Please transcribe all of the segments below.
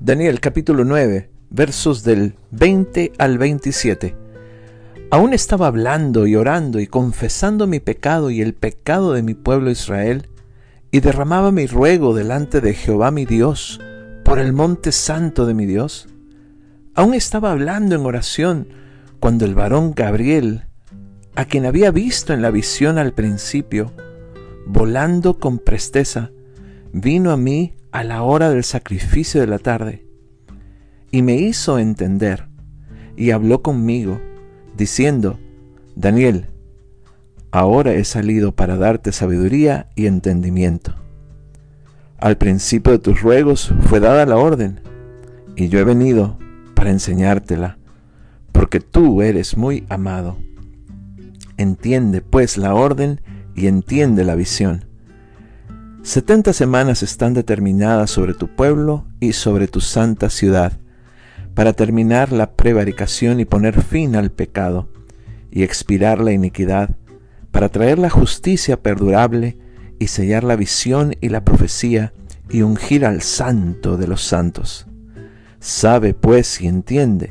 Daniel capítulo 9, versos del 20 al 27. Aún estaba hablando y orando y confesando mi pecado y el pecado de mi pueblo Israel, y derramaba mi ruego delante de Jehová mi Dios, por el monte santo de mi Dios. Aún estaba hablando en oración cuando el varón Gabriel, a quien había visto en la visión al principio, volando con presteza, vino a mí a la hora del sacrificio de la tarde, y me hizo entender, y habló conmigo, diciendo, Daniel, ahora he salido para darte sabiduría y entendimiento. Al principio de tus ruegos fue dada la orden, y yo he venido para enseñártela, porque tú eres muy amado. Entiende pues la orden y entiende la visión. Setenta semanas están determinadas sobre tu pueblo y sobre tu santa ciudad, para terminar la prevaricación y poner fin al pecado, y expirar la iniquidad, para traer la justicia perdurable y sellar la visión y la profecía, y ungir al santo de los santos. Sabe pues y entiende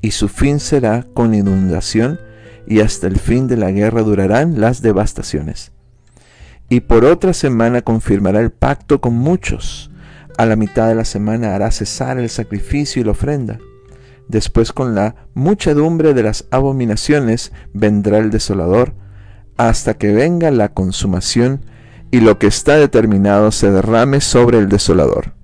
y su fin será con inundación, y hasta el fin de la guerra durarán las devastaciones y por otra semana confirmará el pacto con muchos. A la mitad de la semana hará cesar el sacrificio y la ofrenda. Después con la muchedumbre de las abominaciones vendrá el desolador, hasta que venga la consumación y lo que está determinado se derrame sobre el desolador.